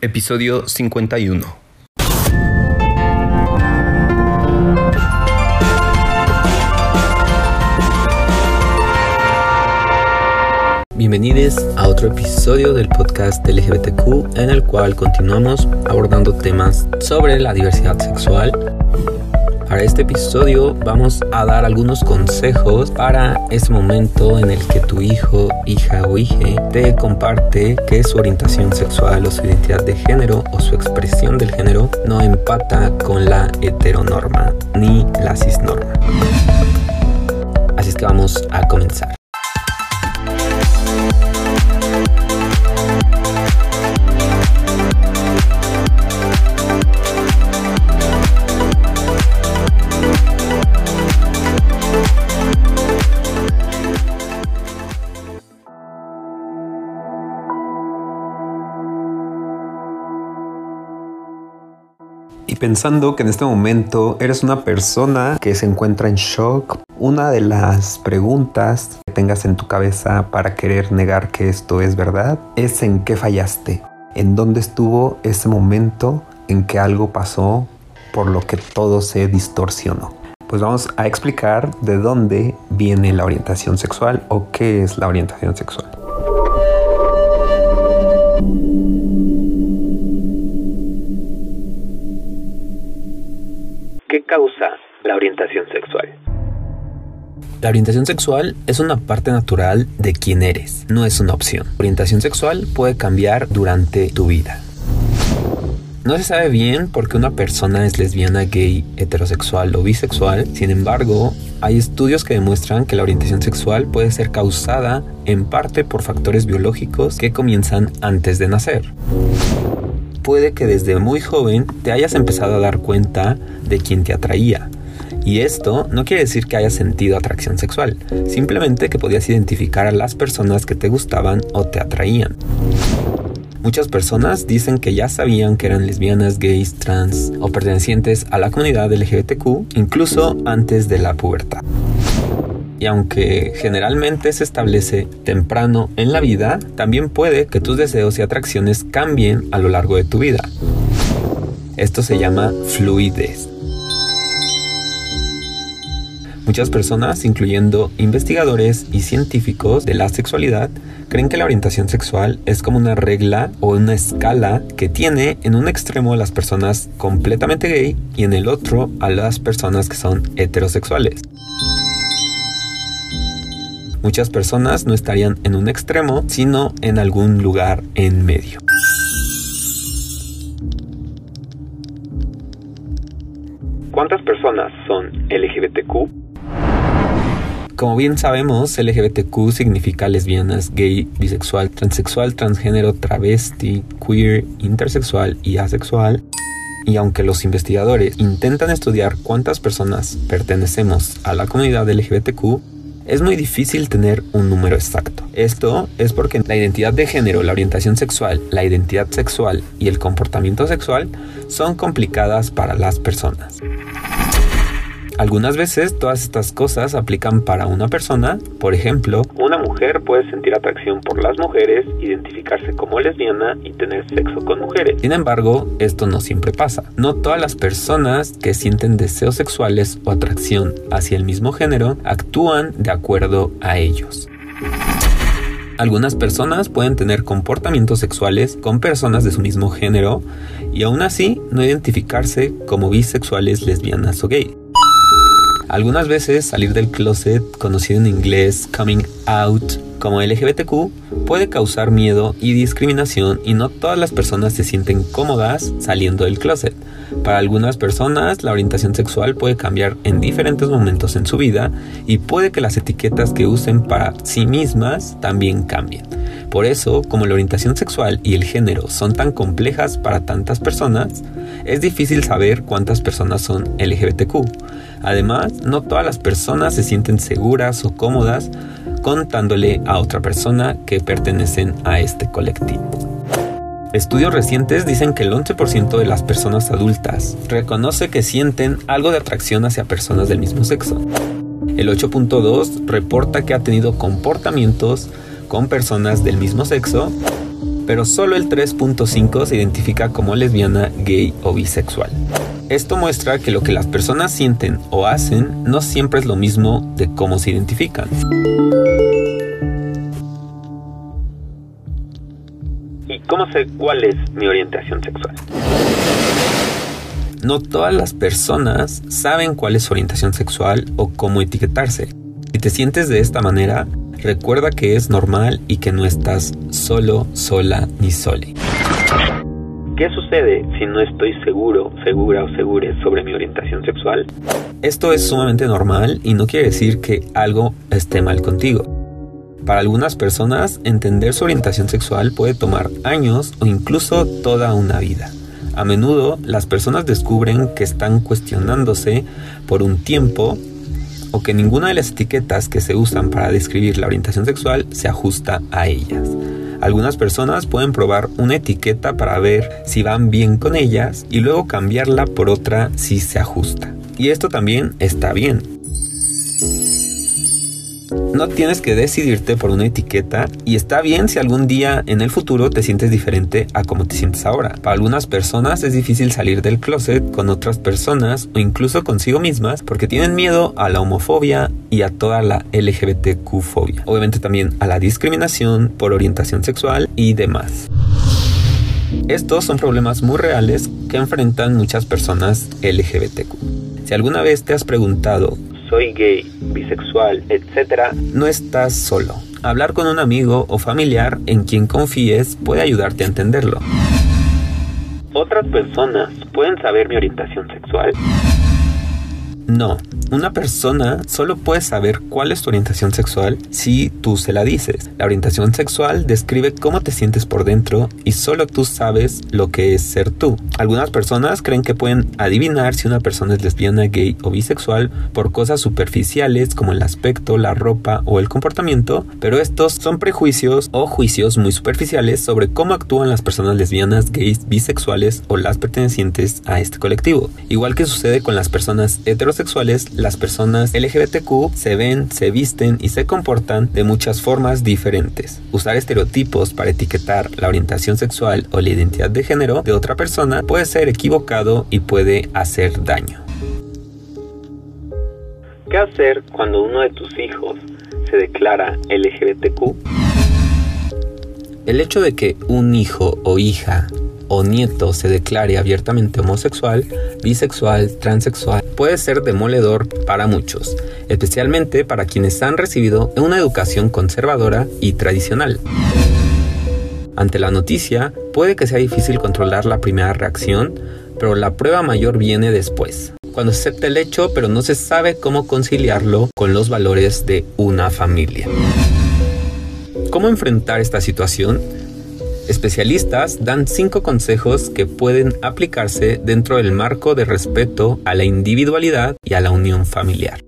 Episodio 51. Bienvenidos a otro episodio del podcast LGBTQ en el cual continuamos abordando temas sobre la diversidad sexual para este episodio vamos a dar algunos consejos para ese momento en el que tu hijo, hija o hija te comparte que su orientación sexual o su identidad de género o su expresión del género no empata con la heteronorma ni la cisnorma. Así es que vamos a comenzar. Pensando que en este momento eres una persona que se encuentra en shock, una de las preguntas que tengas en tu cabeza para querer negar que esto es verdad es en qué fallaste, en dónde estuvo ese momento en que algo pasó por lo que todo se distorsionó. Pues vamos a explicar de dónde viene la orientación sexual o qué es la orientación sexual. Causa la orientación sexual? La orientación sexual es una parte natural de quién eres, no es una opción. Orientación sexual puede cambiar durante tu vida. No se sabe bien por qué una persona es lesbiana, gay, heterosexual o bisexual. Sin embargo, hay estudios que demuestran que la orientación sexual puede ser causada en parte por factores biológicos que comienzan antes de nacer puede que desde muy joven te hayas empezado a dar cuenta de quién te atraía. Y esto no quiere decir que hayas sentido atracción sexual, simplemente que podías identificar a las personas que te gustaban o te atraían. Muchas personas dicen que ya sabían que eran lesbianas, gays, trans o pertenecientes a la comunidad LGBTQ incluso antes de la pubertad y aunque generalmente se establece temprano en la vida, también puede que tus deseos y atracciones cambien a lo largo de tu vida. Esto se llama fluidez. Muchas personas, incluyendo investigadores y científicos de la sexualidad, creen que la orientación sexual es como una regla o una escala que tiene en un extremo a las personas completamente gay y en el otro a las personas que son heterosexuales muchas personas no estarían en un extremo, sino en algún lugar en medio. ¿Cuántas personas son LGBTQ? Como bien sabemos, LGBTQ significa lesbianas, gay, bisexual, transexual, transgénero, travesti, queer, intersexual y asexual. Y aunque los investigadores intentan estudiar cuántas personas pertenecemos a la comunidad LGBTQ, es muy difícil tener un número exacto. Esto es porque la identidad de género, la orientación sexual, la identidad sexual y el comportamiento sexual son complicadas para las personas. Algunas veces todas estas cosas aplican para una persona, por ejemplo, una mujer puede sentir atracción por las mujeres, identificarse como lesbiana y tener sexo con mujeres. Sin embargo, esto no siempre pasa. No todas las personas que sienten deseos sexuales o atracción hacia el mismo género actúan de acuerdo a ellos. Algunas personas pueden tener comportamientos sexuales con personas de su mismo género y aún así no identificarse como bisexuales, lesbianas o gay. Algunas veces salir del closet, conocido en inglés coming out como LGBTQ, puede causar miedo y discriminación y no todas las personas se sienten cómodas saliendo del closet. Para algunas personas la orientación sexual puede cambiar en diferentes momentos en su vida y puede que las etiquetas que usen para sí mismas también cambien. Por eso, como la orientación sexual y el género son tan complejas para tantas personas, es difícil saber cuántas personas son LGBTQ. Además, no todas las personas se sienten seguras o cómodas contándole a otra persona que pertenecen a este colectivo. Estudios recientes dicen que el 11% de las personas adultas reconoce que sienten algo de atracción hacia personas del mismo sexo. El 8.2 reporta que ha tenido comportamientos con personas del mismo sexo pero solo el 3.5 se identifica como lesbiana, gay o bisexual. Esto muestra que lo que las personas sienten o hacen no siempre es lo mismo de cómo se identifican. ¿Y cómo sé cuál es mi orientación sexual? No todas las personas saben cuál es su orientación sexual o cómo etiquetarse. Si te sientes de esta manera, recuerda que es normal y que no estás solo, sola ni sole. ¿Qué sucede si no estoy seguro, segura o segure sobre mi orientación sexual? Esto es sumamente normal y no quiere decir que algo esté mal contigo. Para algunas personas, entender su orientación sexual puede tomar años o incluso toda una vida. A menudo las personas descubren que están cuestionándose por un tiempo o que ninguna de las etiquetas que se usan para describir la orientación sexual se ajusta a ellas. Algunas personas pueden probar una etiqueta para ver si van bien con ellas y luego cambiarla por otra si se ajusta. Y esto también está bien. No tienes que decidirte por una etiqueta y está bien si algún día en el futuro te sientes diferente a como te sientes ahora. Para algunas personas es difícil salir del closet con otras personas o incluso consigo mismas porque tienen miedo a la homofobia y a toda la LGBTQ-fobia. Obviamente también a la discriminación por orientación sexual y demás. Estos son problemas muy reales que enfrentan muchas personas LGBTQ. Si alguna vez te has preguntado soy gay, bisexual, etc., no estás solo. Hablar con un amigo o familiar en quien confíes puede ayudarte a entenderlo. ¿Otras personas pueden saber mi orientación sexual? No, una persona solo puede saber cuál es tu orientación sexual si tú se la dices. La orientación sexual describe cómo te sientes por dentro y solo tú sabes lo que es ser tú. Algunas personas creen que pueden adivinar si una persona es lesbiana, gay o bisexual por cosas superficiales como el aspecto, la ropa o el comportamiento, pero estos son prejuicios o juicios muy superficiales sobre cómo actúan las personas lesbianas, gays, bisexuales o las pertenecientes a este colectivo. Igual que sucede con las personas heterosexuales, sexuales, las personas LGBTQ se ven, se visten y se comportan de muchas formas diferentes. Usar estereotipos para etiquetar la orientación sexual o la identidad de género de otra persona puede ser equivocado y puede hacer daño. ¿Qué hacer cuando uno de tus hijos se declara LGBTQ? El hecho de que un hijo o hija o nieto se declare abiertamente homosexual, bisexual, transexual, puede ser demoledor para muchos, especialmente para quienes han recibido una educación conservadora y tradicional. Ante la noticia, puede que sea difícil controlar la primera reacción, pero la prueba mayor viene después, cuando se acepta el hecho pero no se sabe cómo conciliarlo con los valores de una familia. ¿Cómo enfrentar esta situación? Especialistas dan cinco consejos que pueden aplicarse dentro del marco de respeto a la individualidad y a la unión familiar.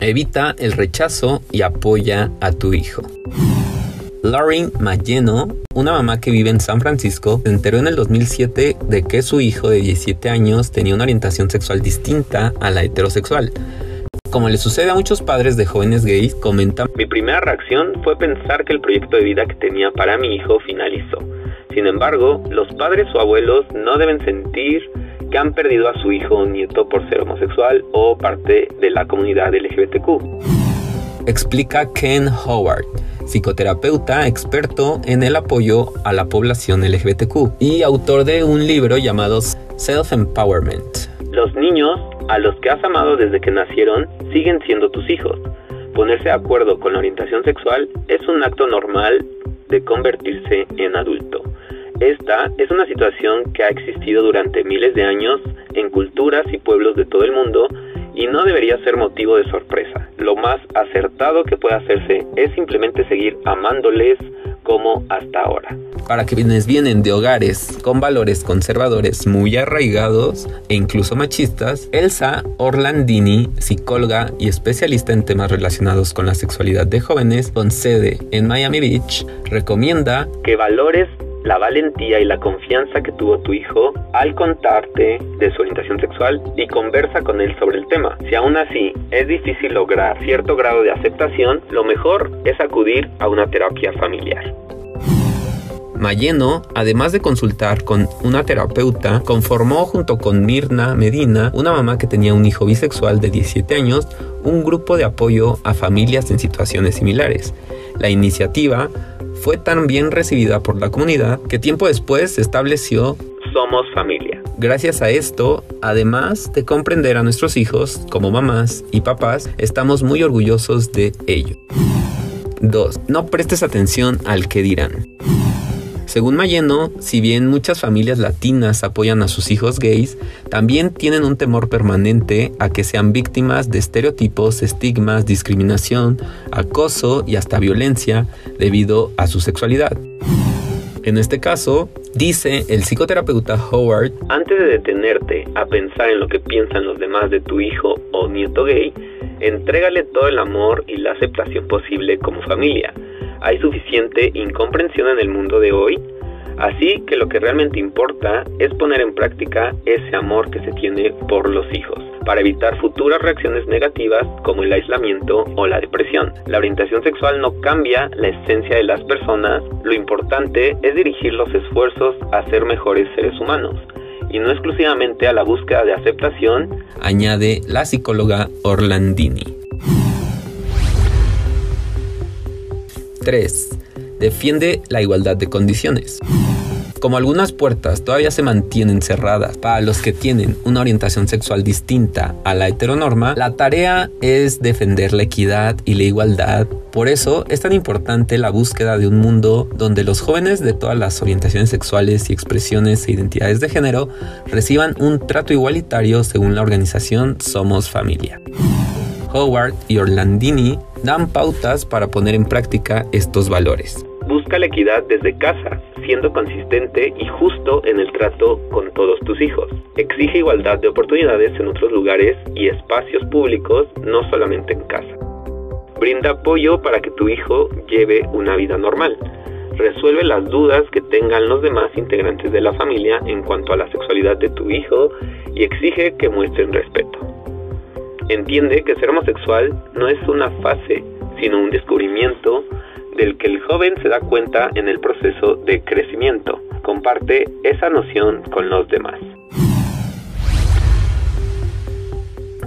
Evita el rechazo y apoya a tu hijo. Lauren Mayeno, una mamá que vive en San Francisco, se enteró en el 2007 de que su hijo de 17 años tenía una orientación sexual distinta a la heterosexual. Como le sucede a muchos padres de jóvenes gays, comentan, mi primera reacción fue pensar que el proyecto de vida que tenía para mi hijo finalizó. Sin embargo, los padres o abuelos no deben sentir que han perdido a su hijo o nieto por ser homosexual o parte de la comunidad LGBTQ. Explica Ken Howard, psicoterapeuta experto en el apoyo a la población LGBTQ y autor de un libro llamado Self Empowerment. Los niños a los que has amado desde que nacieron siguen siendo tus hijos. Ponerse de acuerdo con la orientación sexual es un acto normal de convertirse en adulto. Esta es una situación que ha existido durante miles de años en culturas y pueblos de todo el mundo y no debería ser motivo de sorpresa. Lo más acertado que puede hacerse es simplemente seguir amándoles como hasta ahora. Para quienes vienen de hogares con valores conservadores muy arraigados e incluso machistas, Elsa Orlandini, psicóloga y especialista en temas relacionados con la sexualidad de jóvenes con sede en Miami Beach, recomienda que valores la valentía y la confianza que tuvo tu hijo al contarte de su orientación sexual y conversa con él sobre el tema. Si aún así es difícil lograr cierto grado de aceptación, lo mejor es acudir a una terapia familiar. Mayeno, además de consultar con una terapeuta, conformó junto con Mirna Medina, una mamá que tenía un hijo bisexual de 17 años, un grupo de apoyo a familias en situaciones similares. La iniciativa fue tan bien recibida por la comunidad que tiempo después se estableció Somos Familia. Gracias a esto, además de comprender a nuestros hijos como mamás y papás, estamos muy orgullosos de ello. 2. No prestes atención al que dirán. Según Mayeno, si bien muchas familias latinas apoyan a sus hijos gays, también tienen un temor permanente a que sean víctimas de estereotipos, estigmas, discriminación, acoso y hasta violencia debido a su sexualidad. En este caso, dice el psicoterapeuta Howard, antes de detenerte a pensar en lo que piensan los demás de tu hijo o nieto gay, entrégale todo el amor y la aceptación posible como familia hay suficiente incomprensión en el mundo de hoy, así que lo que realmente importa es poner en práctica ese amor que se tiene por los hijos, para evitar futuras reacciones negativas como el aislamiento o la depresión. La orientación sexual no cambia la esencia de las personas, lo importante es dirigir los esfuerzos a ser mejores seres humanos y no exclusivamente a la búsqueda de aceptación, añade la psicóloga Orlandini. 3. Defiende la igualdad de condiciones. Como algunas puertas todavía se mantienen cerradas para los que tienen una orientación sexual distinta a la heteronorma, la tarea es defender la equidad y la igualdad. Por eso es tan importante la búsqueda de un mundo donde los jóvenes de todas las orientaciones sexuales y expresiones e identidades de género reciban un trato igualitario según la organización Somos Familia. Howard y Orlandini dan pautas para poner en práctica estos valores. Busca la equidad desde casa, siendo consistente y justo en el trato con todos tus hijos. Exige igualdad de oportunidades en otros lugares y espacios públicos, no solamente en casa. Brinda apoyo para que tu hijo lleve una vida normal. Resuelve las dudas que tengan los demás integrantes de la familia en cuanto a la sexualidad de tu hijo y exige que muestren respeto. Entiende que ser homosexual no es una fase, sino un descubrimiento del que el joven se da cuenta en el proceso de crecimiento. Comparte esa noción con los demás.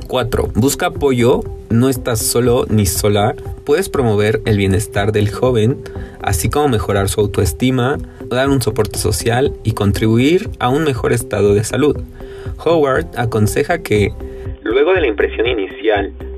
4. Busca apoyo, no estás solo ni sola, puedes promover el bienestar del joven, así como mejorar su autoestima, dar un soporte social y contribuir a un mejor estado de salud. Howard aconseja que luego de la impresión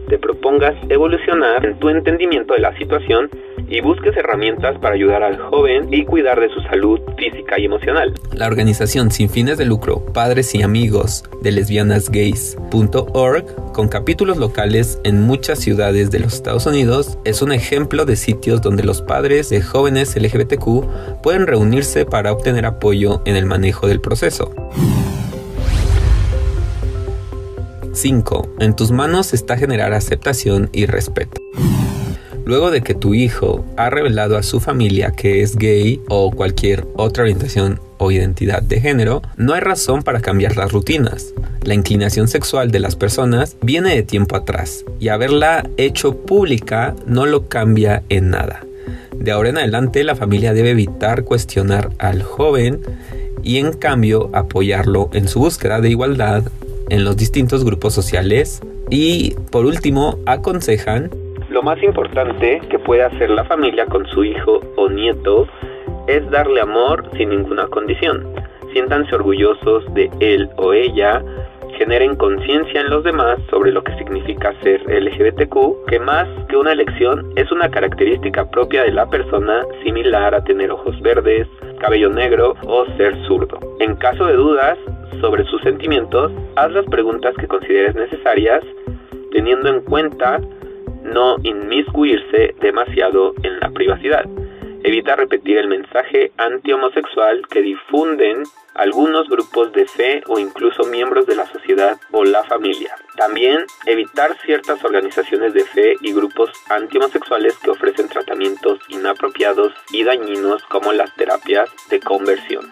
te propongas evolucionar en tu entendimiento de la situación y busques herramientas para ayudar al joven y cuidar de su salud física y emocional. La organización sin fines de lucro Padres y Amigos de lesbianasgays.org, con capítulos locales en muchas ciudades de los Estados Unidos, es un ejemplo de sitios donde los padres de jóvenes LGBTQ pueden reunirse para obtener apoyo en el manejo del proceso. 5. En tus manos está generar aceptación y respeto. Luego de que tu hijo ha revelado a su familia que es gay o cualquier otra orientación o identidad de género, no hay razón para cambiar las rutinas. La inclinación sexual de las personas viene de tiempo atrás y haberla hecho pública no lo cambia en nada. De ahora en adelante la familia debe evitar cuestionar al joven y en cambio apoyarlo en su búsqueda de igualdad en los distintos grupos sociales y por último aconsejan lo más importante que puede hacer la familia con su hijo o nieto es darle amor sin ninguna condición. Siéntanse orgullosos de él o ella, generen conciencia en los demás sobre lo que significa ser LGBTQ, que más que una elección es una característica propia de la persona similar a tener ojos verdes, cabello negro o ser zurdo. En caso de dudas, sobre sus sentimientos, haz las preguntas que consideres necesarias, teniendo en cuenta no inmiscuirse demasiado en la privacidad. Evita repetir el mensaje anti-homosexual que difunden algunos grupos de fe o incluso miembros de la sociedad o la familia. También evitar ciertas organizaciones de fe y grupos antihomosexuales que ofrecen tratamientos inapropiados y dañinos como las terapias de conversión.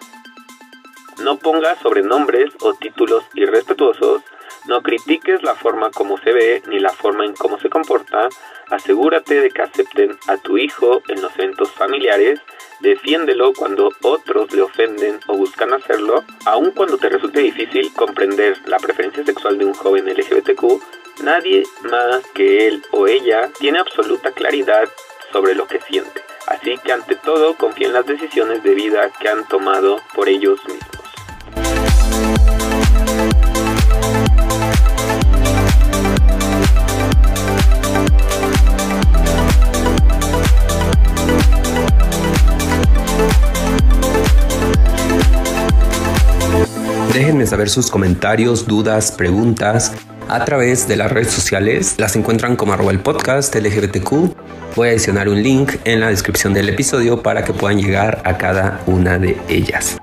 No pongas sobrenombres o títulos irrespetuosos, no critiques la forma como se ve ni la forma en cómo se comporta, asegúrate de que acepten a tu hijo en los eventos familiares, defiéndelo cuando otros le ofenden o buscan hacerlo, aun cuando te resulte difícil comprender la preferencia sexual de un joven LGBTQ, nadie más que él o ella tiene absoluta claridad sobre lo que siente. Así que ante todo confía en las decisiones de vida que han tomado por ellos mismos. Saber sus comentarios, dudas, preguntas a través de las redes sociales. Las encuentran como arroba el podcast LGBTQ. Voy a adicionar un link en la descripción del episodio para que puedan llegar a cada una de ellas.